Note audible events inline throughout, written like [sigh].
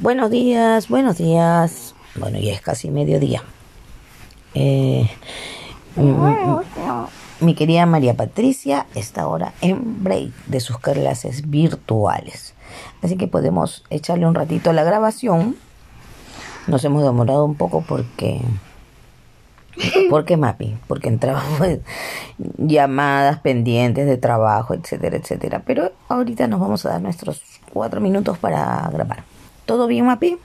Buenos días, buenos días. Bueno, ya es casi mediodía. Eh, mm, mi querida María Patricia está ahora en break de sus clases virtuales. Así que podemos echarle un ratito a la grabación. Nos hemos demorado un poco porque... ¿Por qué Mapi? Porque entraban pues, [laughs] llamadas pendientes de trabajo, etcétera, etcétera. Pero ahorita nos vamos a dar nuestros cuatro minutos para grabar. ¿Todo bien, Mapi?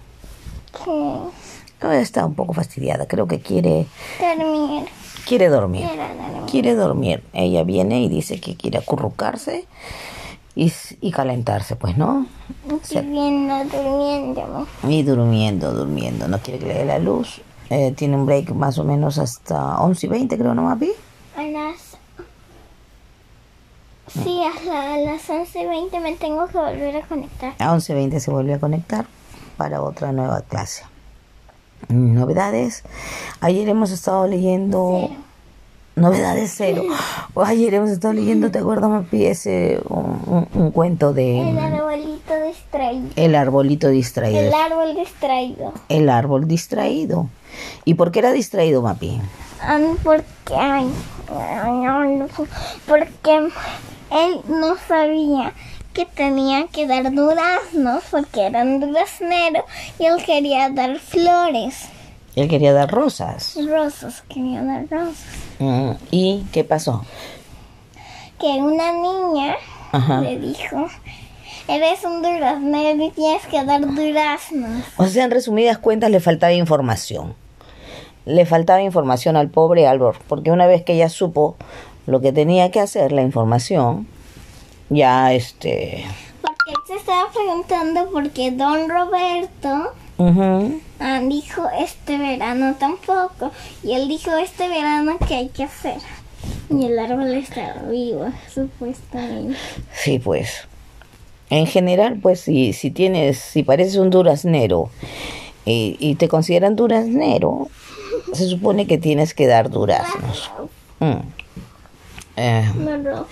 Sí. Está un poco fastidiada. Creo que quiere Dormir. quiere dormir. Quiere dormir. Ella viene y dice que quiere acurrucarse y, y calentarse, pues, ¿no? Viendo, durmiendo. Y durmiendo, durmiendo. No quiere que le dé la luz. Eh, tiene un break más o menos hasta 11 y 20, creo, ¿no, Mapi? A las... Sí, a, la- a las 11.20 me tengo que volver a conectar. A 11 y 20 se vuelve a conectar para otra nueva clase. Novedades. Ayer hemos estado leyendo... Novedades cero. Ayer hemos estado leyendo, ¿te acuerdas, Mapi? Ese, un, un- un cuento de... El arbolito distraído. El arbolito distraído. El árbol distraído. El árbol distraído. ¿Y por qué era distraído, Mapi? Ah, porque... Ay, no porque él no sabía que tenía que dar duraznos porque eran durazneros y él quería dar flores. Él quería dar rosas. Rosas, quería dar rosas. Mm, ¿Y qué pasó? que una niña Ajá. le dijo, eres un duraznero y tienes que dar duraznos. O sea, en resumidas cuentas, le faltaba información. Le faltaba información al pobre Álvaro, porque una vez que ella supo lo que tenía que hacer, la información, ya este... Porque él se estaba preguntando por qué don Roberto ah, dijo este verano tampoco. Y él dijo este verano que hay que hacer. Y el árbol estaba vivo, supuestamente. Sí, pues. En general, pues, si, si tienes, si pareces un duraznero y, y te consideran duraznero, se supone que tienes que dar duraznos. [laughs] Mm. Eh, No, no.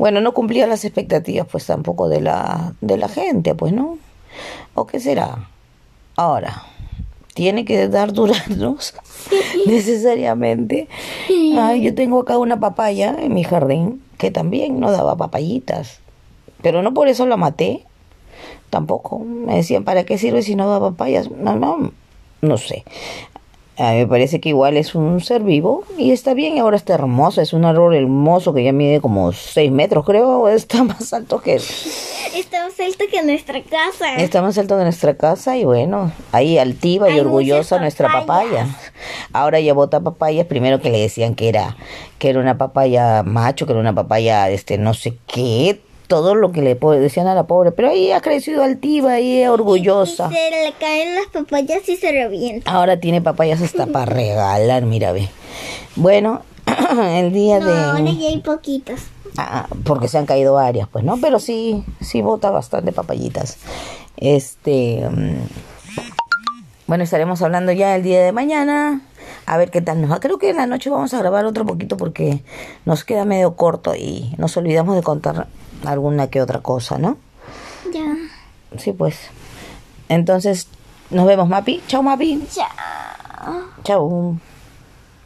Bueno, no cumplía las expectativas, pues, tampoco de la, de la gente, pues, ¿no? ¿O qué será? Ahora, ¿tiene que dar duraznos? [laughs] Necesariamente. Ay, yo tengo acá una papaya en mi jardín que también no daba papayitas. Pero no por eso la maté. Tampoco. Me decían, ¿para qué sirve si no da papayas? No, no, no sé. A mí me parece que igual es un ser vivo y está bien, ahora está hermoso. Es un árbol hermoso que ya mide como 6 metros, creo. Está [laughs] más alto que... Está más alto que nuestra casa. Está más alto de nuestra casa y bueno, ahí altiva y orgullosa nuestra papaya. Ahora ya bota papayas, primero que le decían que era que era una papaya macho, que era una papaya este no sé qué, todo lo que le decían a la pobre, pero ahí ha crecido altiva y orgullosa. Y se le caen las papayas y se revientan. Ahora tiene papayas hasta para [laughs] regalar, mira ve. Bueno, [clears throat] el día No, de ahora ya hay poquitas. Ah, porque se han caído varias, pues, ¿no? Pero sí, sí bota bastante papayitas. Este, mm, bueno, estaremos hablando ya el día de mañana. A ver qué tal nos va. Creo que en la noche vamos a grabar otro poquito porque nos queda medio corto y nos olvidamos de contar alguna que otra cosa, ¿no? Ya. Sí, pues. Entonces, nos vemos, Mapi. Chao, Mapi. Ya. Chao.